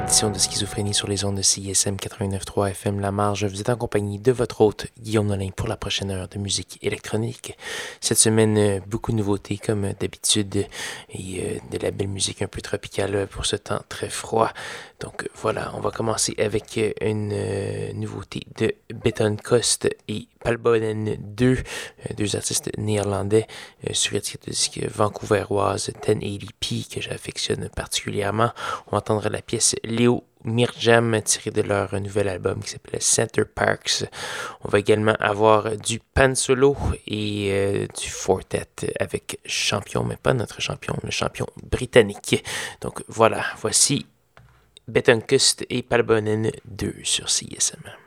de Schizophrénie sur les ondes de CISM 89.3 FM La Marge. Vous êtes en compagnie de votre hôte Guillaume Nolin pour la prochaine heure de musique électronique. Cette semaine, euh, beaucoup de nouveautés comme d'habitude et euh, de la belle musique un peu tropicale pour ce temps très froid. Donc voilà, on va commencer avec une euh, nouveauté de Beton Cost et Palbonen 2, deux artistes néerlandais sur étiquette de disque vancouveroise 1080p que j'affectionne particulièrement. On entendra la pièce Léo Mirjam tiré de leur nouvel album qui s'appelle Center Parks. On va également avoir du pan solo et euh, du fortet avec champion, mais pas notre champion, le champion britannique. Donc voilà, voici Bettenkust et Palbonen 2 sur CSM.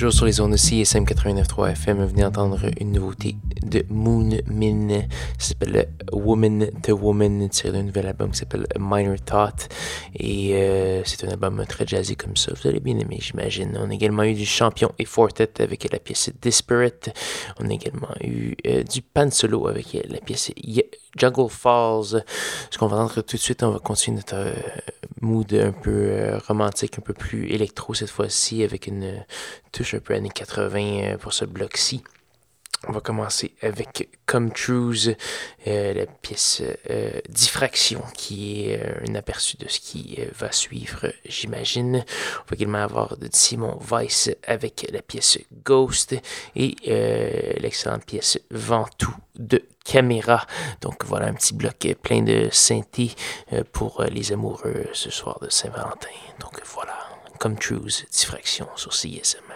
Toujours sur les ondes de CSM 89.3 FM. Venez d'entendre une nouveauté de Moon Min. Ça s'appelle Woman to Woman, tiré d'un nouvel album qui s'appelle Minor Thought. Et euh, c'est un album très jazzy comme ça. Vous allez bien aimer, j'imagine. On a également eu du Champion et Fortet avec la pièce Disparate. On a également eu euh, du Pan Solo avec la pièce Jungle Falls. Ce qu'on va entendre tout de suite, on va continuer notre euh, mood un peu romantique, un peu plus électro cette fois-ci, avec une touche un peu années 80 pour ce bloc-ci. On va commencer avec Come Trues, euh, la pièce euh, Diffraction, qui est euh, un aperçu de ce qui va suivre, j'imagine. On va également avoir de Simon Weiss avec la pièce Ghost et l'excellente pièce Ventoux de Caméra. Donc voilà un petit bloc plein de synthé pour les amoureux ce soir de Saint-Valentin. Donc voilà, Come Trues, Diffraction sur CSM.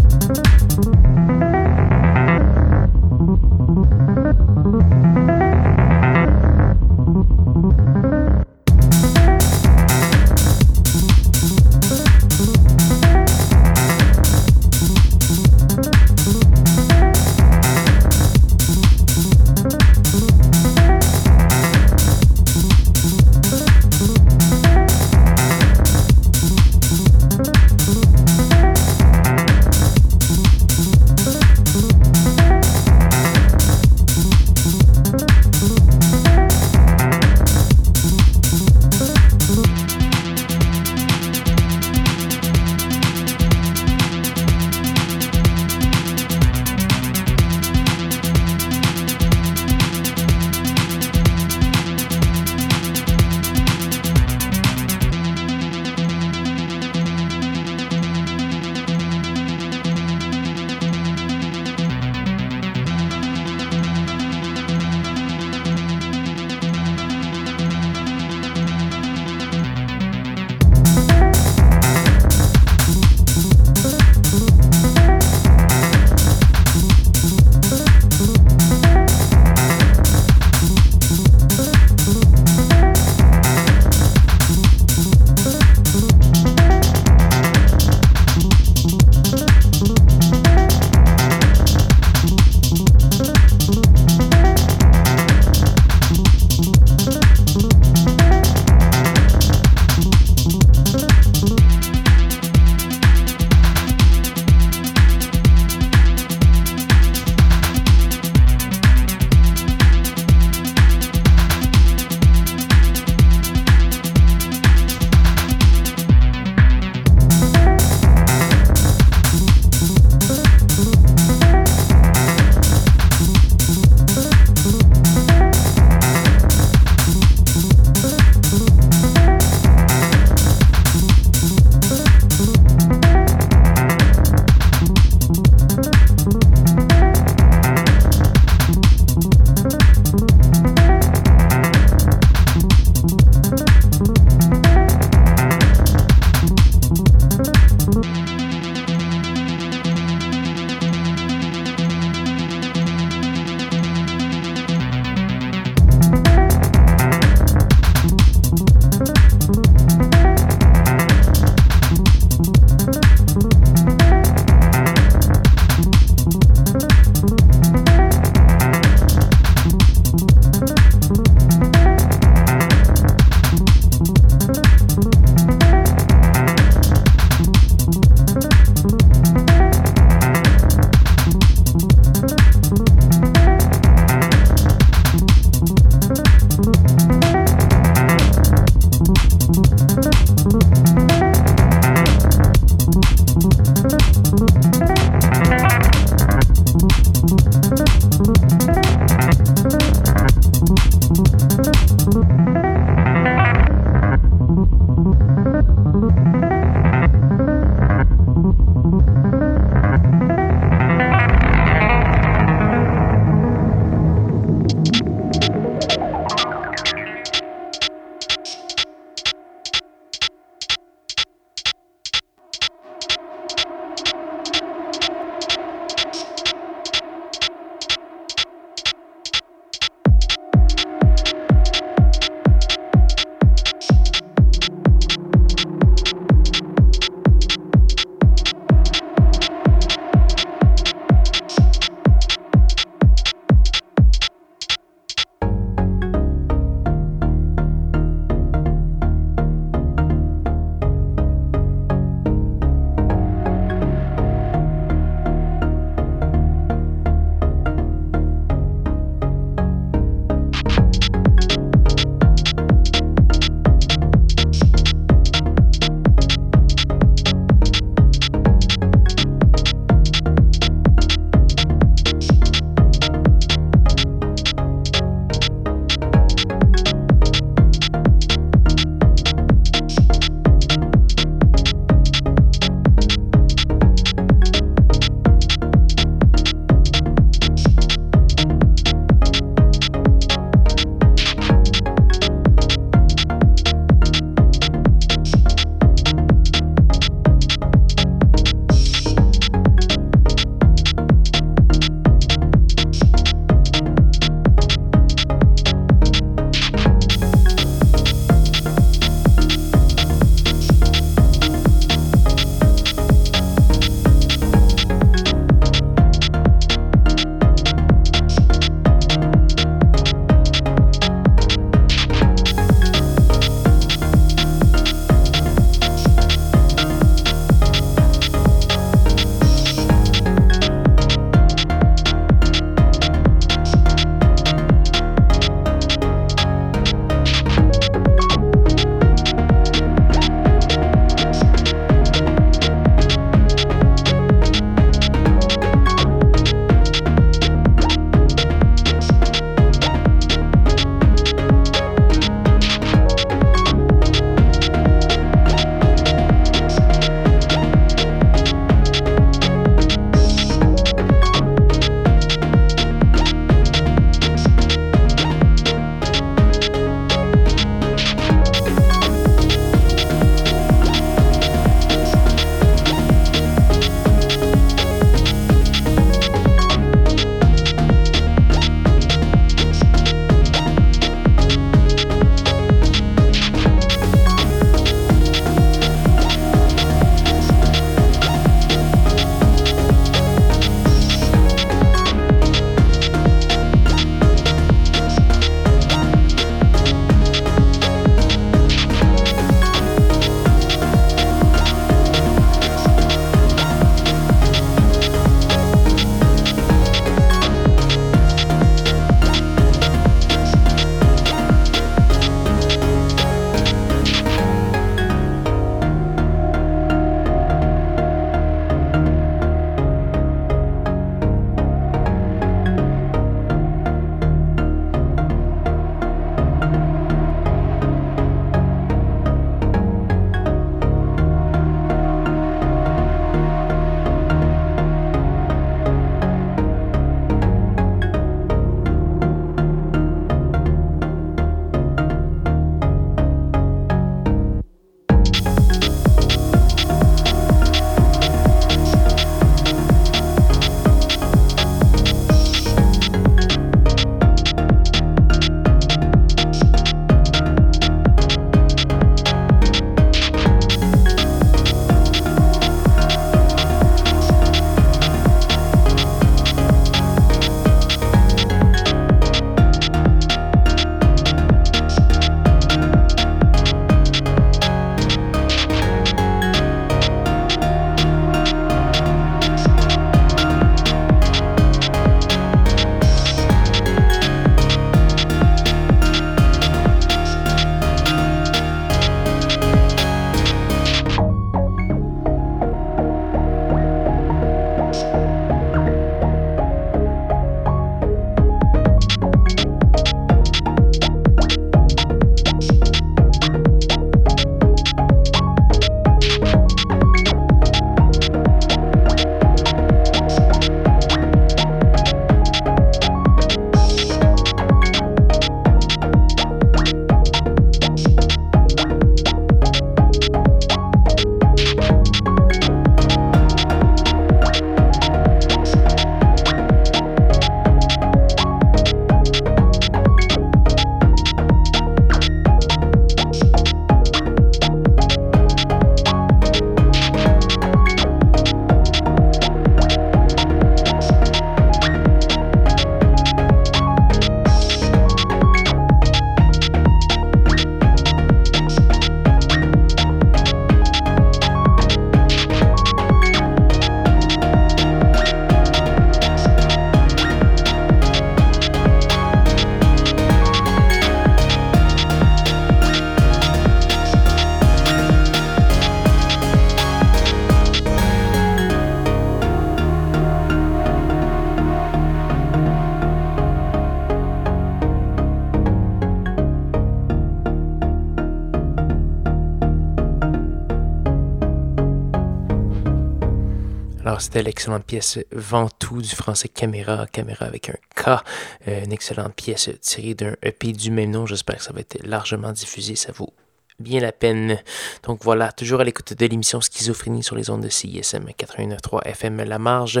C'était l'excellente pièce Ventoux du français Caméra, Caméra avec un K, euh, une excellente pièce tirée d'un EP du même nom. J'espère que ça va être largement diffusé. Ça vaut bien la peine. Donc voilà, toujours à l'écoute de l'émission Schizophrénie sur les ondes de CISM 89.3 FM La Marge.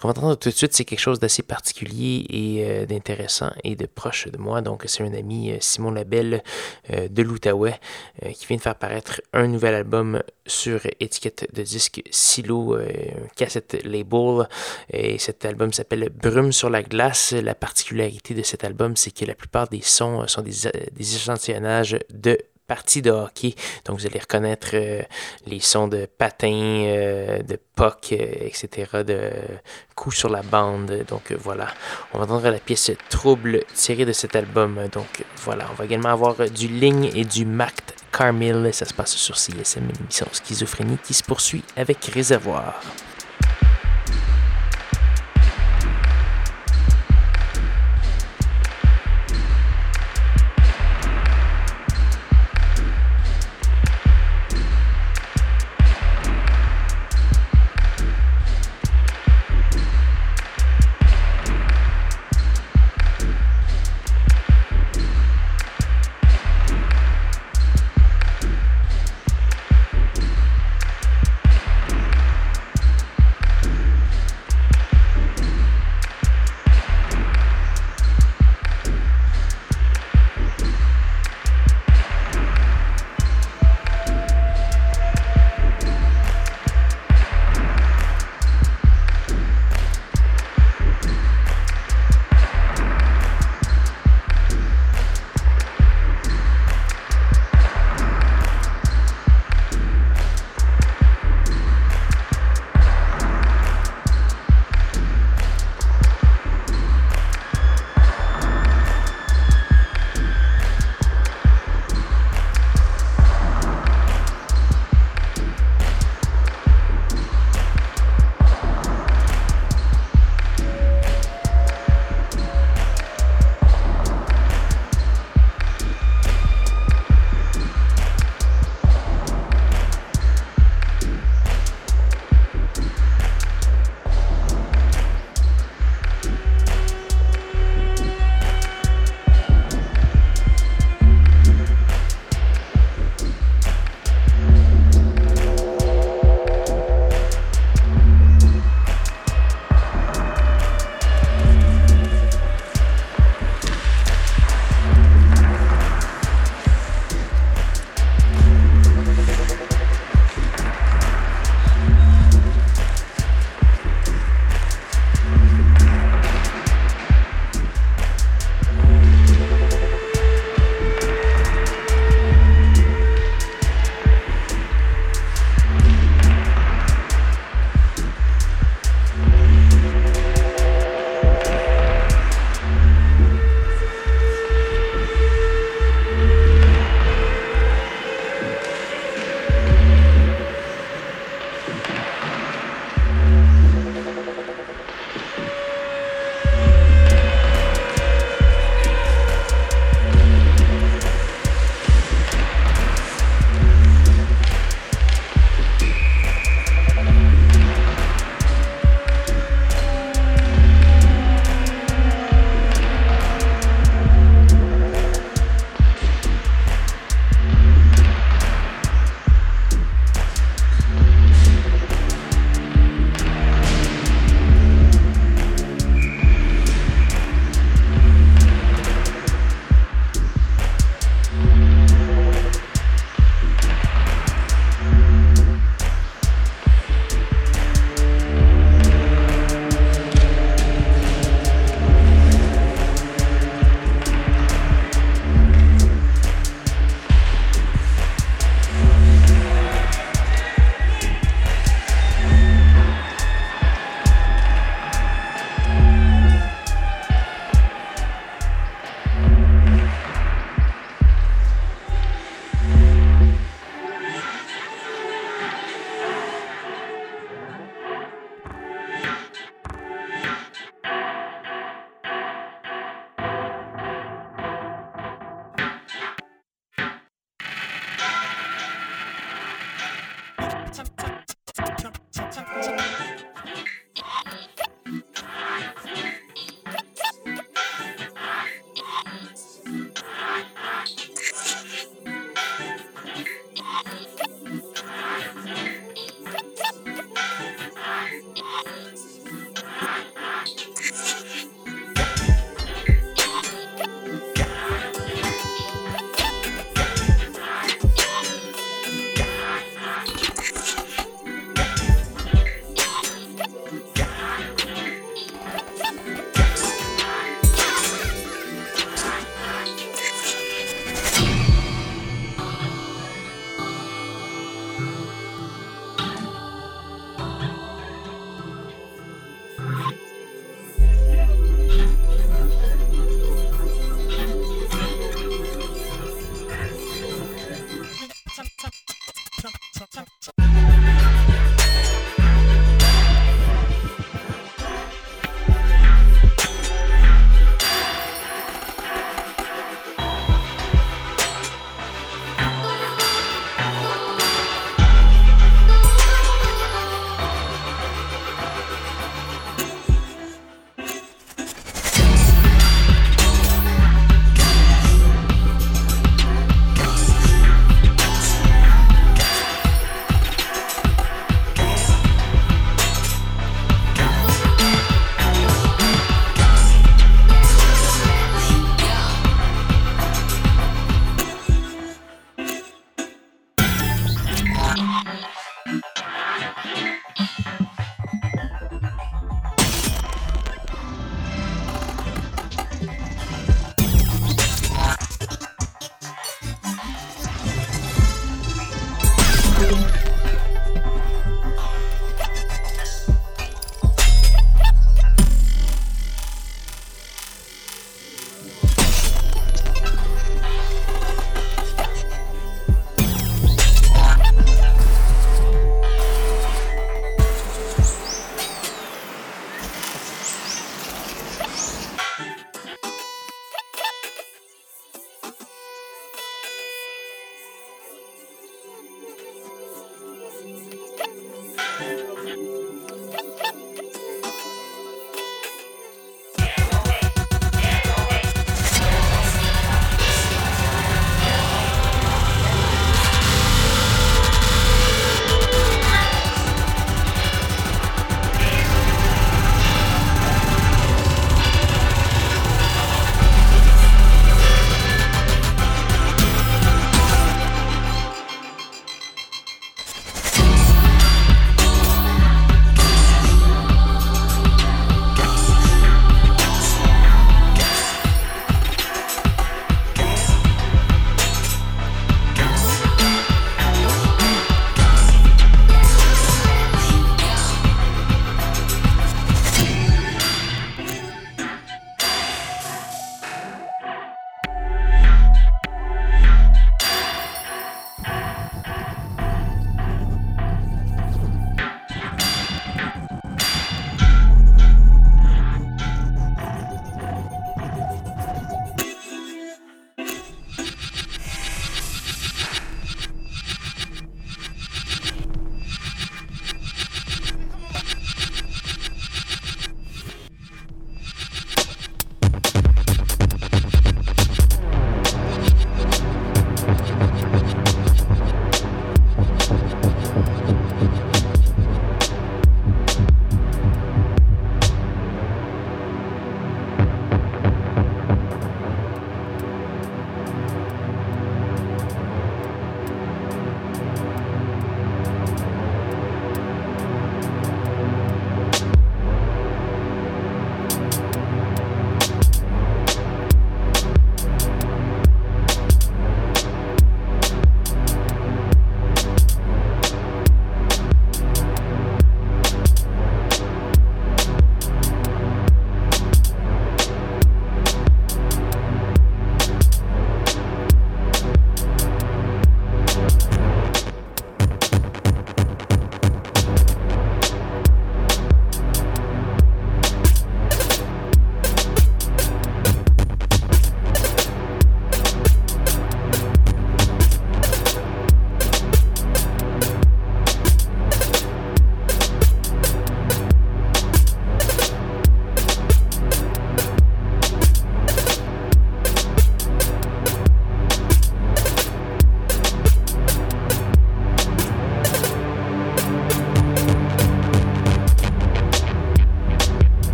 Qu'on va entendre tout de suite, c'est quelque chose d'assez particulier et euh, d'intéressant et de proche de moi. Donc c'est un ami, euh, Simon Labelle euh, de l'Outaouais, qui vient de faire paraître un nouvel album sur étiquette de disque Silo, cassette label. Et cet album s'appelle Brume sur la glace. La particularité de cet album, c'est que la plupart des sons sont des, des échantillonnages de partie de hockey. Donc, vous allez reconnaître euh, les sons de patins, euh, de puck, euh, etc., de coups sur la bande. Donc, voilà. On va entendre la pièce Trouble tirée de cet album. Donc, voilà. On va également avoir du Ligne et du Mact Carmel. Ça se passe sur CSM, une émission Schizophrénie qui se poursuit avec Réservoir.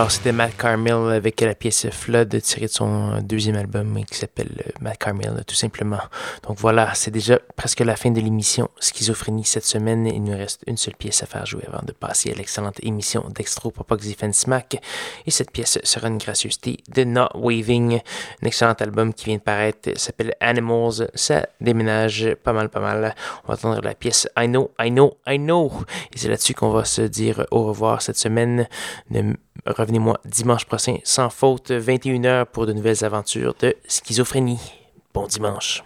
Alors, c'était Matt Carmel avec la pièce Flood tirée de son deuxième album qui s'appelle euh, Matt Carmel, tout simplement. Donc voilà, c'est déjà presque la fin de l'émission Schizophrénie cette semaine. Il nous reste une seule pièce à faire jouer avant de passer à l'excellente émission d'Extro Popox Smack. Et cette pièce sera une gracieuseté de Not Waving, un excellent album qui vient de paraître, s'appelle Animals. Ça déménage pas mal, pas mal. On va entendre la pièce I Know, I Know, I Know. Et c'est là-dessus qu'on va se dire au revoir cette semaine. Revenez-moi dimanche prochain, sans faute, 21h pour de nouvelles aventures de schizophrénie. Bon dimanche.